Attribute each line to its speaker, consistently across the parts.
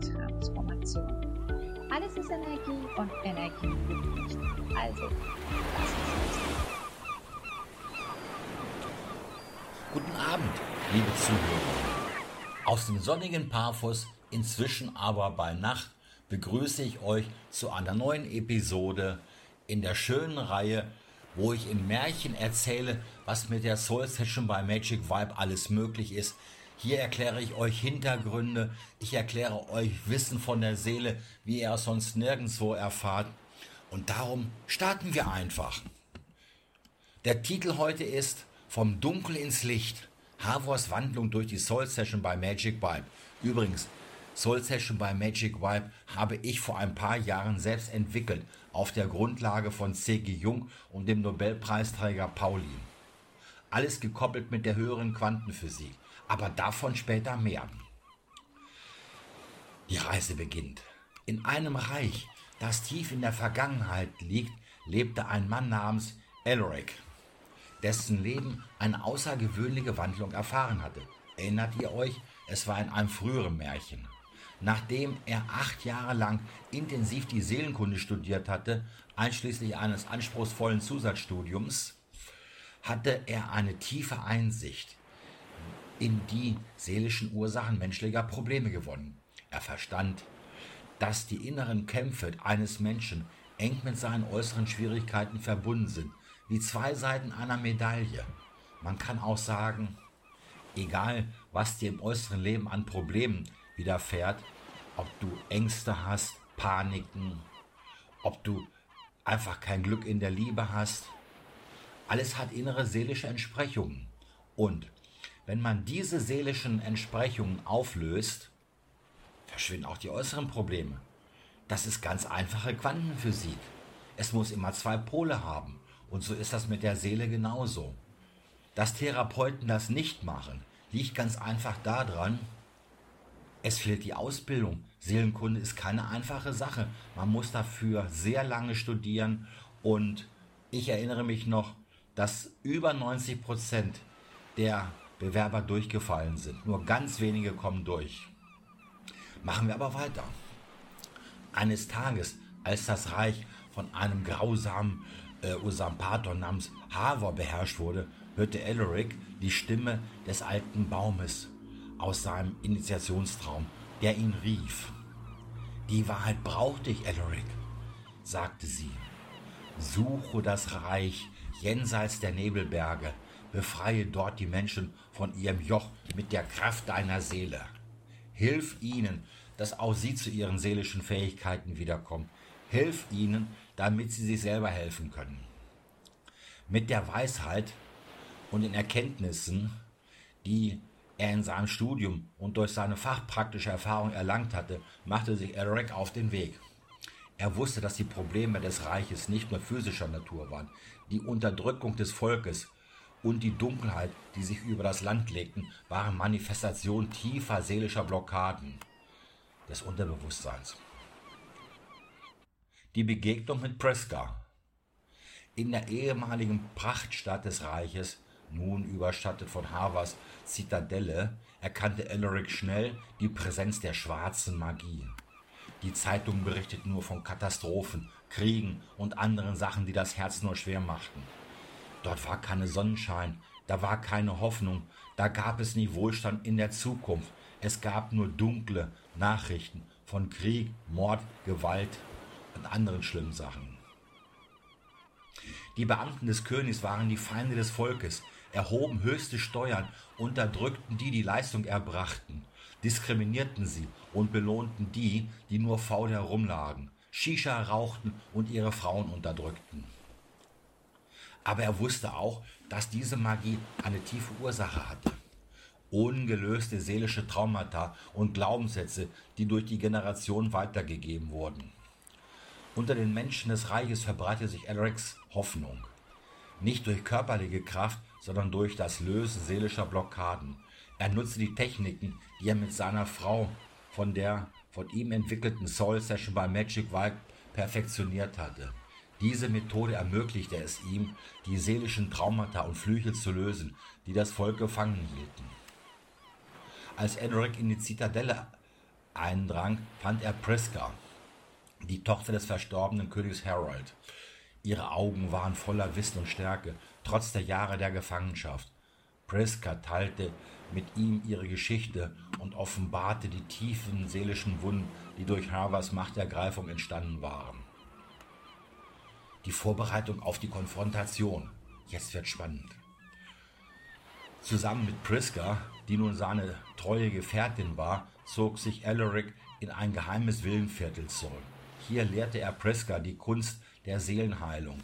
Speaker 1: Transformation. Alles ist Energie und Energie gibt nicht. Also, lass uns.
Speaker 2: Guten Abend, liebe Zuhörer. Aus dem sonnigen Parfus, inzwischen aber bei Nacht, begrüße ich euch zu einer neuen Episode in der schönen Reihe, wo ich im Märchen erzähle, was mit der Soul Session bei Magic Vibe alles möglich ist, hier erkläre ich euch Hintergründe, ich erkläre euch Wissen von der Seele, wie ihr es sonst nirgendwo erfahrt. Und darum starten wir einfach. Der Titel heute ist Vom Dunkel ins Licht. Havors Wandlung durch die Soul Session bei Magic Vibe. Übrigens, Soul Session bei Magic Vibe habe ich vor ein paar Jahren selbst entwickelt, auf der Grundlage von C.G. Jung und dem Nobelpreisträger Pauling. Alles gekoppelt mit der höheren Quantenphysik. Aber davon später mehr. Die Reise beginnt. In einem Reich, das tief in der Vergangenheit liegt, lebte ein Mann namens Elric, dessen Leben eine außergewöhnliche Wandlung erfahren hatte. Erinnert ihr euch? Es war in einem früheren Märchen. Nachdem er acht Jahre lang intensiv die Seelenkunde studiert hatte, einschließlich eines anspruchsvollen Zusatzstudiums, hatte er eine tiefe Einsicht in die seelischen Ursachen menschlicher Probleme gewonnen. Er verstand, dass die inneren Kämpfe eines Menschen eng mit seinen äußeren Schwierigkeiten verbunden sind, wie zwei Seiten einer Medaille. Man kann auch sagen, egal was dir im äußeren Leben an Problemen widerfährt, ob du Ängste hast, Paniken, ob du einfach kein Glück in der Liebe hast, alles hat innere seelische Entsprechungen. Und wenn man diese seelischen Entsprechungen auflöst, verschwinden auch die äußeren Probleme. Das ist ganz einfache Quantenphysik. Es muss immer zwei Pole haben. Und so ist das mit der Seele genauso. Dass Therapeuten das nicht machen, liegt ganz einfach daran, es fehlt die Ausbildung. Seelenkunde ist keine einfache Sache. Man muss dafür sehr lange studieren und ich erinnere mich noch, dass über 90 Prozent der Bewerber durchgefallen sind. Nur ganz wenige kommen durch. Machen wir aber weiter. Eines Tages, als das Reich von einem grausamen äh, Usurpator namens Havor beherrscht wurde, hörte Elric die Stimme des alten Baumes aus seinem Initiationstraum, der ihn rief. Die Wahrheit braucht dich, Elric, sagte sie. Suche das Reich jenseits der Nebelberge, Befreie dort die Menschen von ihrem Joch mit der Kraft deiner Seele. Hilf ihnen, dass auch sie zu ihren seelischen Fähigkeiten wiederkommen. Hilf ihnen, damit sie sich selber helfen können. Mit der Weisheit und den Erkenntnissen, die er in seinem Studium und durch seine fachpraktische Erfahrung erlangt hatte, machte sich Eric auf den Weg. Er wusste, dass die Probleme des Reiches nicht nur physischer Natur waren. Die Unterdrückung des Volkes und die Dunkelheit, die sich über das Land legten, waren Manifestationen tiefer seelischer Blockaden des Unterbewusstseins. Die Begegnung mit Preska. In der ehemaligen Prachtstadt des Reiches, nun überstattet von Havas Zitadelle, erkannte Elric schnell die Präsenz der schwarzen Magie. Die Zeitungen berichteten nur von Katastrophen, Kriegen und anderen Sachen, die das Herz nur schwer machten. Dort war keine Sonnenschein, da war keine Hoffnung, da gab es nie Wohlstand in der Zukunft. Es gab nur dunkle Nachrichten von Krieg, Mord, Gewalt und anderen schlimmen Sachen. Die Beamten des Königs waren die Feinde des Volkes, erhoben höchste Steuern, unterdrückten die, die Leistung erbrachten, diskriminierten sie und belohnten die, die nur faul herumlagen, Shisha rauchten und ihre Frauen unterdrückten. Aber er wusste auch, dass diese Magie eine tiefe Ursache hatte. ungelöste seelische Traumata und Glaubenssätze, die durch die Generation weitergegeben wurden. Unter den Menschen des Reiches verbreitete sich Elrics Hoffnung. Nicht durch körperliche Kraft, sondern durch das Lösen seelischer Blockaden. Er nutzte die Techniken, die er mit seiner Frau von der von ihm entwickelten Soul Session bei Magic Vibe perfektioniert hatte. Diese Methode ermöglichte es ihm, die seelischen Traumata und Flüche zu lösen, die das Volk gefangen hielten. Als Edric in die Zitadelle eindrang, fand er Priska, die Tochter des verstorbenen Königs Harold. Ihre Augen waren voller Wissen und Stärke, trotz der Jahre der Gefangenschaft. Priska teilte mit ihm ihre Geschichte und offenbarte die tiefen seelischen Wunden, die durch Harvers Machtergreifung entstanden waren. Die Vorbereitung auf die Konfrontation. Jetzt wird spannend. Zusammen mit Priska, die nun seine treue Gefährtin war, zog sich Alaric in ein geheimes Villenviertel zurück. Hier lehrte er Priska die Kunst der Seelenheilung,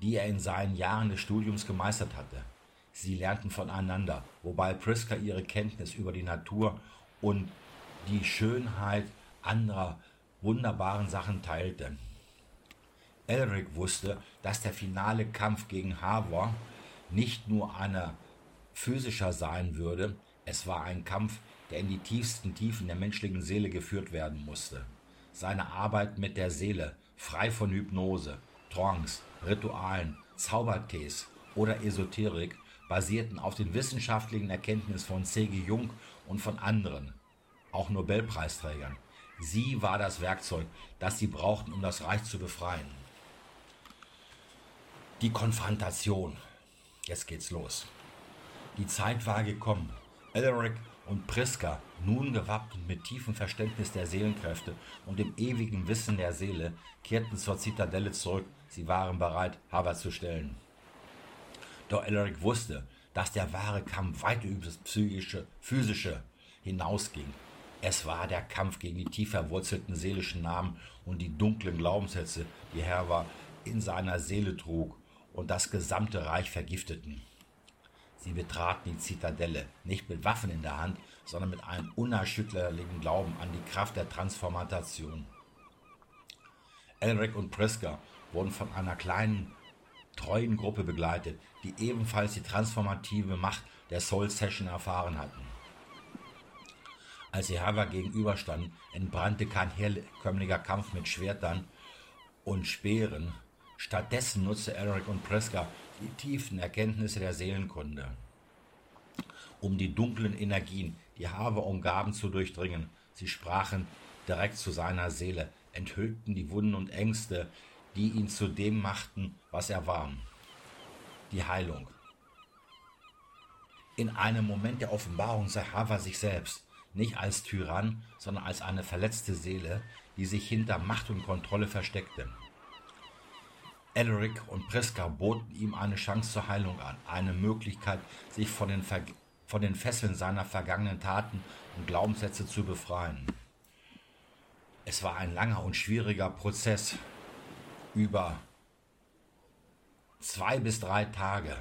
Speaker 2: die er in seinen Jahren des Studiums gemeistert hatte. Sie lernten voneinander, wobei Priska ihre Kenntnis über die Natur und die Schönheit anderer wunderbaren Sachen teilte. Elric wusste, dass der finale Kampf gegen Havor nicht nur einer physischer sein würde, es war ein Kampf, der in die tiefsten Tiefen der menschlichen Seele geführt werden musste. Seine Arbeit mit der Seele, frei von Hypnose, Trance, Ritualen, Zaubertees oder Esoterik, basierten auf den wissenschaftlichen Erkenntnissen von C.G. Jung und von anderen, auch Nobelpreisträgern. Sie war das Werkzeug, das sie brauchten, um das Reich zu befreien. Die Konfrontation. Jetzt geht's los. Die Zeit war gekommen. Elric und Priska, nun gewappnet mit tiefem Verständnis der Seelenkräfte und dem ewigen Wissen der Seele, kehrten zur Zitadelle zurück. Sie waren bereit, Hava zu stellen. Doch Elric wusste, dass der wahre Kampf weit über das psychische, physische hinausging. Es war der Kampf gegen die tief verwurzelten seelischen Namen und die dunklen Glaubenssätze, die Herr in seiner Seele trug und das gesamte Reich vergifteten. Sie betraten die Zitadelle, nicht mit Waffen in der Hand, sondern mit einem unerschütterlichen Glauben an die Kraft der Transformation. Elric und Priska wurden von einer kleinen treuen Gruppe begleitet, die ebenfalls die transformative Macht der Soul Session erfahren hatten. Als sie Hava gegenüberstanden, entbrannte kein herkömmlicher Kampf mit Schwertern und Speeren. Stattdessen nutzte Eric und Preska die tiefen Erkenntnisse der Seelenkunde, um die dunklen Energien, die Hava umgaben, zu durchdringen. Sie sprachen direkt zu seiner Seele, enthüllten die Wunden und Ängste, die ihn zu dem machten, was er war. Die Heilung. In einem Moment der Offenbarung sah Hava sich selbst, nicht als Tyrann, sondern als eine verletzte Seele, die sich hinter Macht und Kontrolle versteckte. Elric und Priska boten ihm eine Chance zur Heilung an, eine Möglichkeit, sich von den, Ver von den Fesseln seiner vergangenen Taten und Glaubenssätze zu befreien. Es war ein langer und schwieriger Prozess, über zwei bis drei Tage,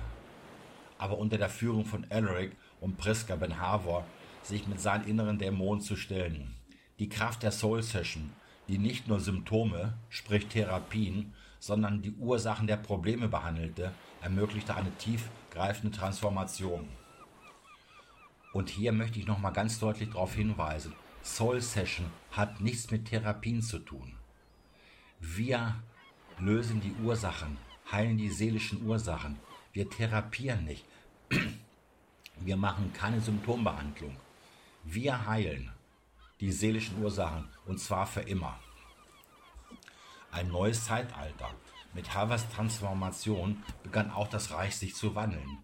Speaker 2: aber unter der Führung von Elric und Priska Ben Havor sich mit seinen inneren Dämonen zu stellen. Die Kraft der Soul Session, die nicht nur Symptome, sprich Therapien, sondern die Ursachen der Probleme behandelte, ermöglichte eine tiefgreifende Transformation. Und hier möchte ich nochmal ganz deutlich darauf hinweisen, Soul Session hat nichts mit Therapien zu tun. Wir lösen die Ursachen, heilen die seelischen Ursachen. Wir therapieren nicht. Wir machen keine Symptombehandlung. Wir heilen die seelischen Ursachen und zwar für immer. Ein neues Zeitalter. Mit Havas Transformation begann auch das Reich sich zu wandeln.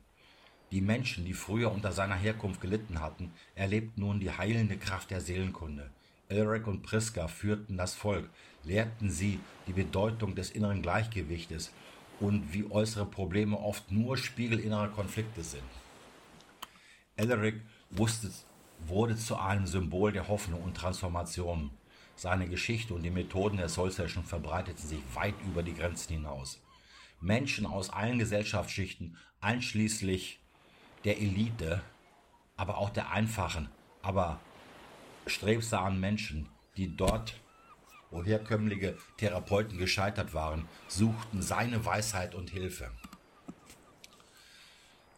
Speaker 2: Die Menschen, die früher unter seiner Herkunft gelitten hatten, erlebten nun die heilende Kraft der Seelenkunde. Elric und Priska führten das Volk, lehrten sie die Bedeutung des inneren Gleichgewichtes und wie äußere Probleme oft nur Spiegel innerer Konflikte sind. Elric wusste, wurde zu einem Symbol der Hoffnung und Transformation. Seine Geschichte und die Methoden der Soul Session verbreiteten sich weit über die Grenzen hinaus. Menschen aus allen Gesellschaftsschichten, einschließlich der Elite, aber auch der einfachen, aber strebsamen Menschen, die dort, wo herkömmliche Therapeuten gescheitert waren, suchten seine Weisheit und Hilfe.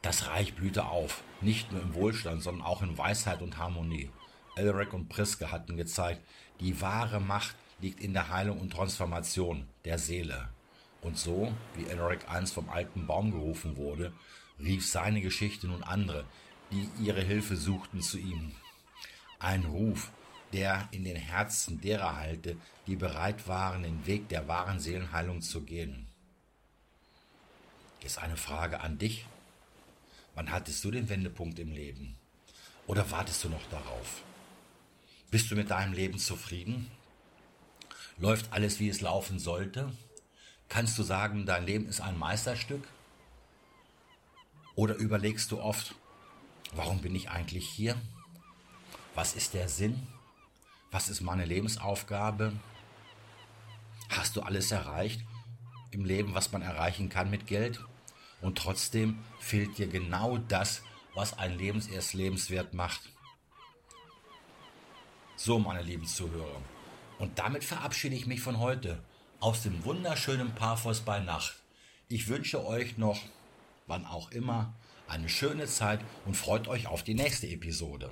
Speaker 2: Das Reich blühte auf, nicht nur im Wohlstand, sondern auch in Weisheit und Harmonie. Elric und Priske hatten gezeigt, die wahre Macht liegt in der Heilung und Transformation der Seele. Und so, wie Elric einst vom alten Baum gerufen wurde, rief seine Geschichte nun andere, die ihre Hilfe suchten, zu ihm. Ein Ruf, der in den Herzen derer halte, die bereit waren, den Weg der wahren Seelenheilung zu gehen. Ist eine Frage an dich. Wann hattest du den Wendepunkt im Leben? Oder wartest du noch darauf? Bist du mit deinem Leben zufrieden? Läuft alles, wie es laufen sollte? Kannst du sagen, dein Leben ist ein Meisterstück? Oder überlegst du oft, warum bin ich eigentlich hier? Was ist der Sinn? Was ist meine Lebensaufgabe? Hast du alles erreicht im Leben, was man erreichen kann mit Geld? Und trotzdem fehlt dir genau das, was ein Leben erst lebenswert macht. So, meine lieben Zuhörer. Und damit verabschiede ich mich von heute aus dem wunderschönen Paphos bei Nacht. Ich wünsche euch noch, wann auch immer, eine schöne Zeit und freut euch auf die nächste Episode.